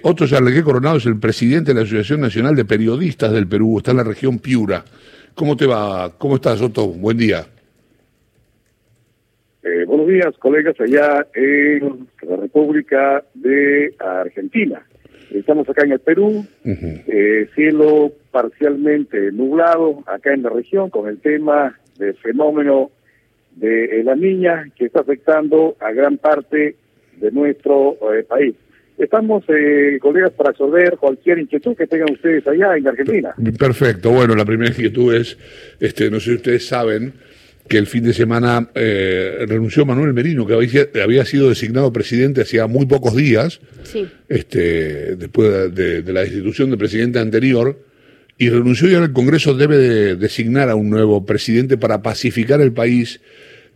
Otro Yarlequé Coronado es el presidente de la Asociación Nacional de Periodistas del Perú, está en la región Piura. ¿Cómo te va? ¿Cómo estás, Otto? Buen día. Eh, buenos días, colegas, allá en la República de Argentina. Estamos acá en el Perú, eh, cielo parcialmente nublado acá en la región con el tema del fenómeno de la niña que está afectando a gran parte de nuestro eh, país. Estamos, eh, colegas, para resolver cualquier inquietud que tengan ustedes allá en Argentina. Perfecto. Bueno, la primera inquietud es, este, no sé si ustedes saben, que el fin de semana eh, renunció Manuel Merino, que había, sido designado presidente hacía muy pocos días, este, después de, la destitución del presidente anterior, y renunció y ahora el Congreso debe designar a un nuevo presidente para pacificar el país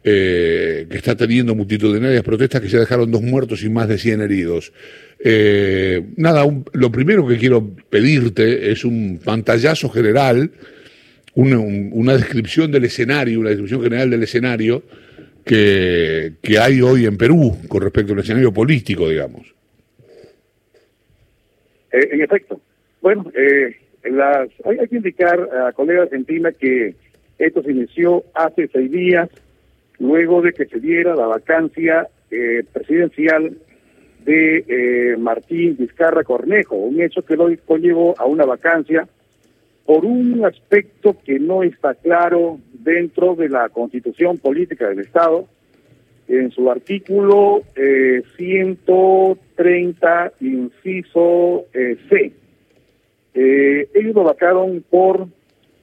eh, que está teniendo multitudinarias protestas que se dejaron dos muertos y más de 100 heridos. Eh, nada, lo primero que quiero pedirte es un pantallazo general, una, descripción del escenario, una descripción general del escenario que, hay hoy en Perú con respecto al escenario político, digamos. Eh, en efecto. Bueno, eh, las, hay, que indicar a colega Argentina que esto se inició hace seis días, luego de que se diera la vacancia eh, presidencial de eh, Martín Vizcarra Cornejo, un hecho que lo conllevó a una vacancia por un aspecto que no está claro dentro de la constitución política del Estado, en su artículo 130, eh, inciso C. ellos lo vacaron por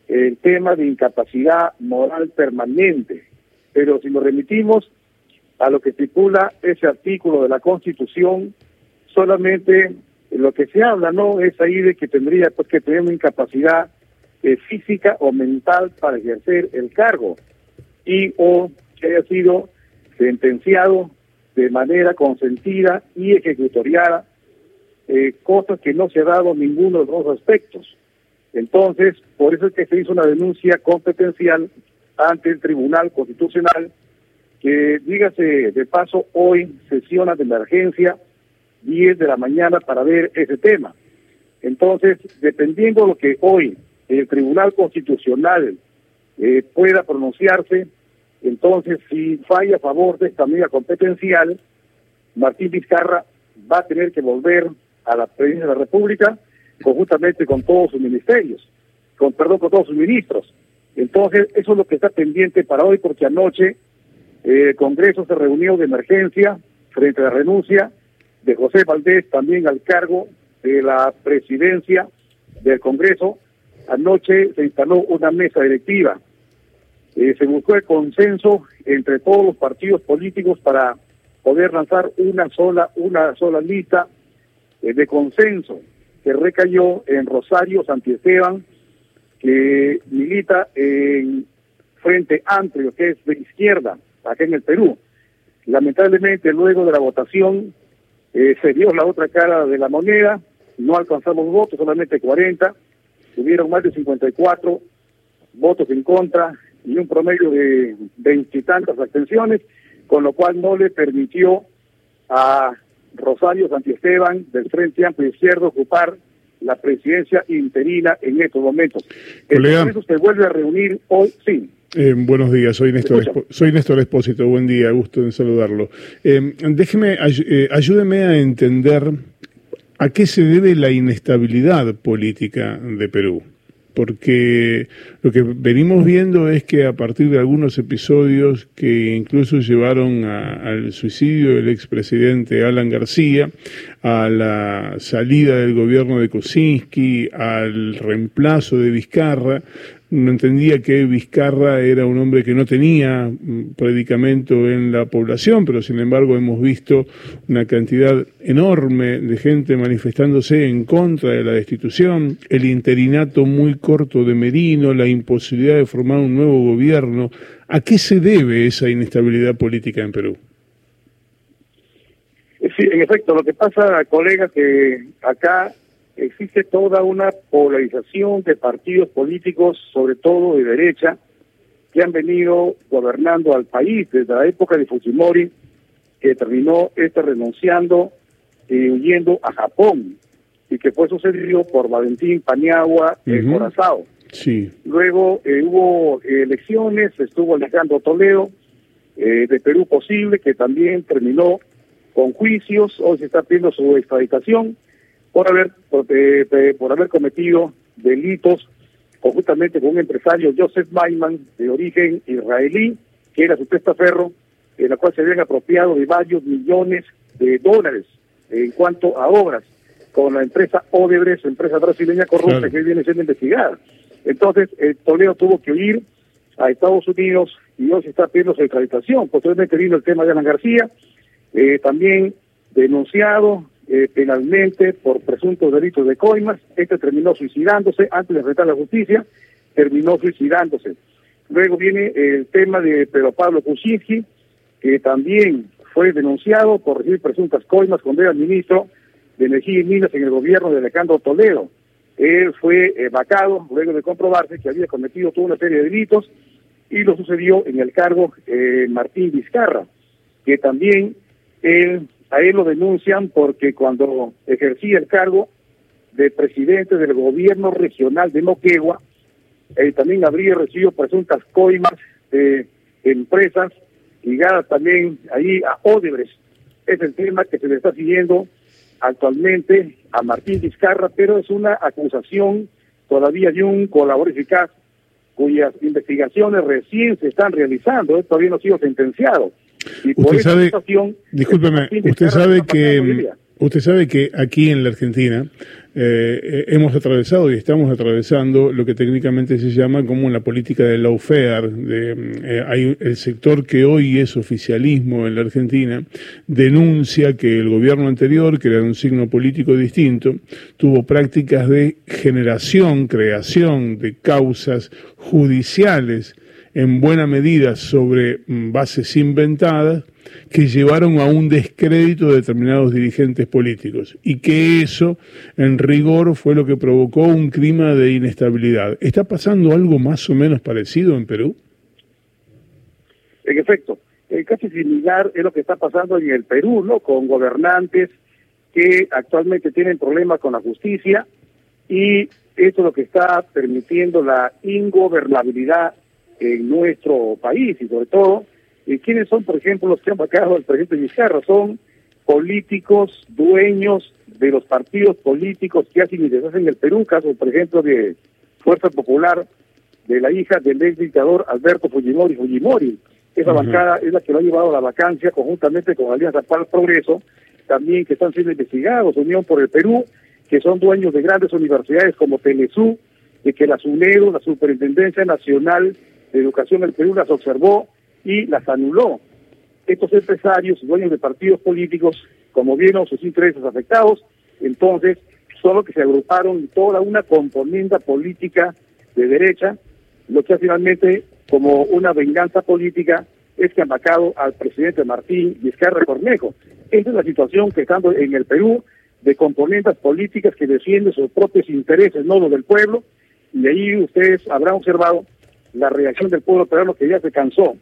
el tema de incapacidad moral permanente. Pero si nos remitimos a lo que estipula ese artículo de la Constitución, solamente lo que se habla no es ahí de que tendría pues que tener una incapacidad eh, física o mental para ejercer el cargo y o que haya sido sentenciado de manera consentida y ejecutoriada, eh, cosas que no se ha dado ninguno de los dos aspectos. Entonces, por eso es que se hizo una denuncia competencial ante el Tribunal Constitucional, que dígase de paso, hoy sesiona de emergencia 10 de la mañana para ver ese tema. Entonces, dependiendo de lo que hoy el Tribunal Constitucional eh, pueda pronunciarse, entonces si falla a favor de esta medida competencial, Martín Vizcarra va a tener que volver a la presidencia de la República conjuntamente con todos sus ministerios, con perdón, con todos sus ministros. Entonces, eso es lo que está pendiente para hoy, porque anoche el Congreso se reunió de emergencia frente a la renuncia de José Valdés también al cargo de la presidencia del Congreso. Anoche se instaló una mesa directiva. Eh, se buscó el consenso entre todos los partidos políticos para poder lanzar una sola, una sola lista eh, de consenso que recayó en Rosario Santiesteban, que milita en Frente Amplio, que es de izquierda, acá en el Perú. Lamentablemente, luego de la votación, eh, se dio la otra cara de la moneda, no alcanzamos votos, solamente 40, tuvieron más de 54 votos en contra y un promedio de veintitantas abstenciones, con lo cual no le permitió a Rosario Santiesteban del Frente Amplio Izquierdo ocupar la presidencia interina en estos momentos. El Congreso se vuelve a reunir hoy, sí. Eh, buenos días, soy Néstor, soy Néstor Espósito, buen día, gusto en saludarlo. Eh, déjeme, eh, ayúdeme a entender a qué se debe la inestabilidad política de Perú porque lo que venimos viendo es que a partir de algunos episodios que incluso llevaron al suicidio del expresidente Alan García, a la salida del gobierno de Kosinski, al reemplazo de Vizcarra, no entendía que Vizcarra era un hombre que no tenía mm, predicamento en la población, pero sin embargo hemos visto una cantidad enorme de gente manifestándose en contra de la destitución, el interinato muy corto de Merino, la imposibilidad de formar un nuevo gobierno. ¿A qué se debe esa inestabilidad política en Perú? Sí, en efecto, lo que pasa, colega, que acá existe toda una polarización de partidos políticos, sobre todo de derecha, que han venido gobernando al país desde la época de Fujimori, que terminó este renunciando y huyendo a Japón. y que fue sucedido por Valentín Paniagua en Corazao. Sí. Luego eh, hubo elecciones, estuvo Alejandro Toledo eh, de Perú Posible, que también terminó con juicios, hoy se está pidiendo su extraditación por haber, por, eh, por haber cometido delitos conjuntamente con un empresario, Joseph Maiman, de origen israelí, que era su testaferro, en la cual se habían apropiado de varios millones de dólares en cuanto a obras con la empresa Odebrecht, empresa brasileña corrupta que viene siendo investigada. Entonces, eh, Toledo tuvo que ir a Estados Unidos y hoy se está pidiendo su extraditación. Posteriormente vino el tema de Alan García, eh, también denunciado eh, penalmente por presuntos delitos de coimas. Este terminó suicidándose antes de enfrentar la justicia, terminó suicidándose. Luego viene el tema de Pedro Pablo Kuczynski, que también fue denunciado por recibir presuntas coimas cuando era ministro de Energía y Minas en el gobierno de Alejandro Toledo. Él fue vacado luego de comprobarse que había cometido toda una serie de delitos y lo sucedió en el cargo eh, Martín Vizcarra, que también él, a él lo denuncian porque cuando ejercía el cargo de presidente del gobierno regional de Moquegua, él también habría recibido presuntas coimas de empresas ligadas también ahí a Odebrecht. Es el tema que se le está siguiendo actualmente a Martín Vizcarra, pero es una acusación todavía de un colaborador eficaz cuyas investigaciones recién se están realizando, ¿eh? todavía no ha sido sentenciado. Y usted sabe, discúlpeme, usted sabe que usted sabe que aquí en la Argentina eh, eh, hemos atravesado y estamos atravesando lo que técnicamente se llama como la política del lawfare. De, eh, hay el sector que hoy es oficialismo en la Argentina denuncia que el gobierno anterior, que era un signo político distinto, tuvo prácticas de generación, creación de causas judiciales en buena medida sobre mm, bases inventadas que llevaron a un descrédito de determinados dirigentes políticos y que eso, en rigor, fue lo que provocó un clima de inestabilidad. ¿Está pasando algo más o menos parecido en Perú? En efecto, casi similar es lo que está pasando en el Perú, ¿no? Con gobernantes que actualmente tienen problemas con la justicia y esto es lo que está permitiendo la ingobernabilidad en nuestro país y sobre todo ¿Y quiénes son, por ejemplo, los que han vacado al presidente Vizcarra? Son políticos, dueños de los partidos políticos que hacen y deshacen el Perú, caso, por ejemplo, de Fuerza Popular, de la hija del ex dictador Alberto Fujimori Fujimori. Esa bancada es la que lo ha llevado a la vacancia conjuntamente con Alianza para el Progreso, también que están siendo investigados, Unión por el Perú, que son dueños de grandes universidades como Telesú, y que la SUNEDO, la Superintendencia Nacional de Educación del Perú, las observó y las anuló. Estos empresarios, dueños de partidos políticos, como vieron sus intereses afectados, entonces solo que se agruparon toda una componente política de derecha, lo que finalmente como una venganza política es que han vacado al presidente Martín Vizcarra Cornejo. Esa es la situación que estamos en el Perú de componentes políticas que defienden sus propios intereses, no los del pueblo, y ahí ustedes habrán observado la reacción del pueblo peruano que ya se cansó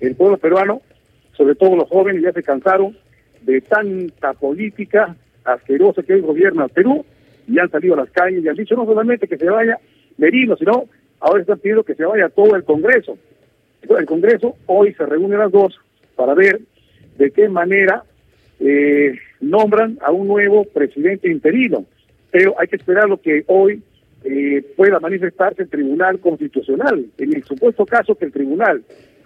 el pueblo peruano, sobre todo los jóvenes, ya se cansaron de tanta política asquerosa que hoy gobierna el Perú y han salido a las calles y han dicho no solamente que se vaya Merino, sino ahora están pidiendo que se vaya todo el Congreso. El Congreso hoy se reúne a las dos para ver de qué manera eh, nombran a un nuevo presidente interino. Pero hay que esperar lo que hoy eh, pueda manifestarse el Tribunal Constitucional. En el supuesto caso que el Tribunal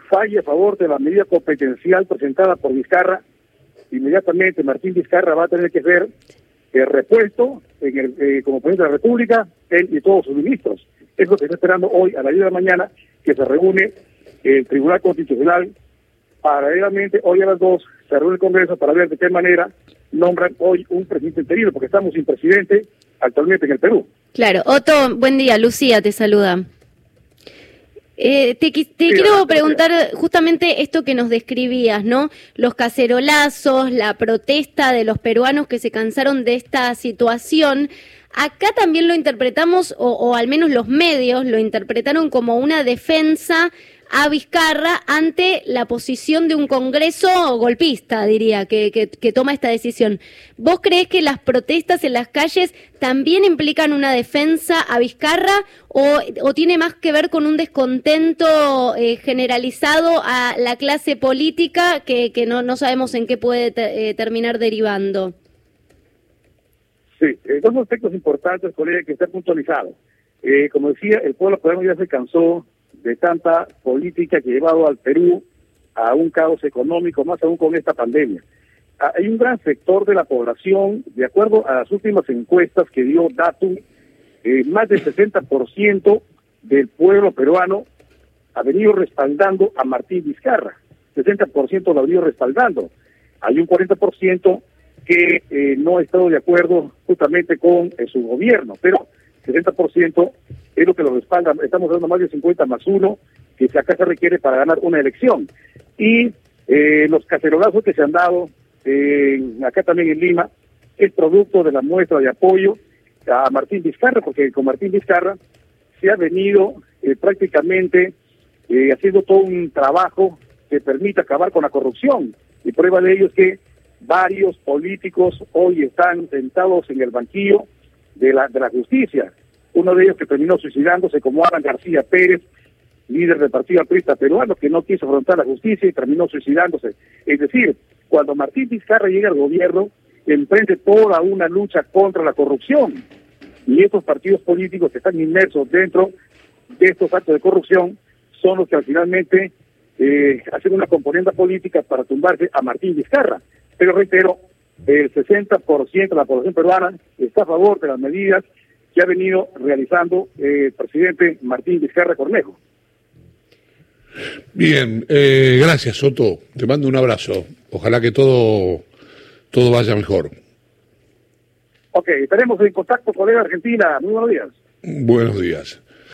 falle a favor de la medida competencial presentada por Vizcarra, inmediatamente Martín Vizcarra va a tener que ser el repuesto en el, eh, como presidente de la República, él y todos sus ministros. Es lo que está esperando hoy a la de la mañana, que se reúne el Tribunal Constitucional. Paralelamente, hoy a las dos se reúne el Congreso para ver de qué manera nombran hoy un presidente interino, porque estamos sin presidente actualmente en el Perú. Claro. Otto, buen día. Lucía te saluda. Eh, te, quiero preguntar justamente esto que nos describías, ¿no? Los cacerolazos, la protesta de los peruanos que se cansaron de esta situación. Acá también lo interpretamos, o, al menos los medios lo interpretaron como una defensa a Vizcarra ante la posición de un Congreso golpista, diría, que, que, toma esta decisión. ¿Vos crees que las protestas en las calles también implican una defensa a Vizcarra o, tiene más que ver con un descontento eh, generalizado a la clase política que, no, no sabemos en qué puede eh, terminar derivando? Sí, eh, dos aspectos importantes, colega, que está puntualizado. Eh, como decía, el pueblo peruano ya se cansó de tanta política que ha llevado al Perú a un caos económico, más aún con esta pandemia. Ah, hay un gran sector de la población, de acuerdo a las últimas encuestas que dio Datum, eh, más del 60% del pueblo peruano ha venido respaldando a Martín Vizcarra. 60% lo ha venido respaldando. Hay un 40% que eh, no ha estado de acuerdo justamente con eh, su gobierno, pero 60% es lo que lo respalda. Estamos dando más de 50 más uno que acá se requiere para ganar una elección. Y eh, los cacerolazos que se han dado acá también en Lima es producto de la muestra de apoyo a Martín Vizcarra, porque con Martín Vizcarra se ha venido prácticamente haciendo todo un trabajo que permite acabar con la corrupción. Y prueba de ello es que varios políticos hoy están sentados en el banquillo de la, de la justicia. Uno de ellos que terminó suicidándose como Alan García Pérez, líder del Partido Aprista peruano, que no quiso afrontar la justicia y terminó suicidándose. Es decir, cuando Martín Vizcarra llega al gobierno, emprende toda una lucha contra la corrupción. Y estos partidos políticos que están inmersos dentro de estos actos de corrupción son los que finalmente eh, hacen una componente política para tumbarse a Martín Vizcarra. Pero reitero, el 60% de la población peruana está a favor de las medidas que ha venido realizando el presidente Martín Vizcarra Cornejo. Bien, eh, gracias Soto. Te mando un abrazo. Ojalá que todo, todo vaya mejor. Ok, estaremos en contacto, colega Argentina. Muy buenos días. Buenos días.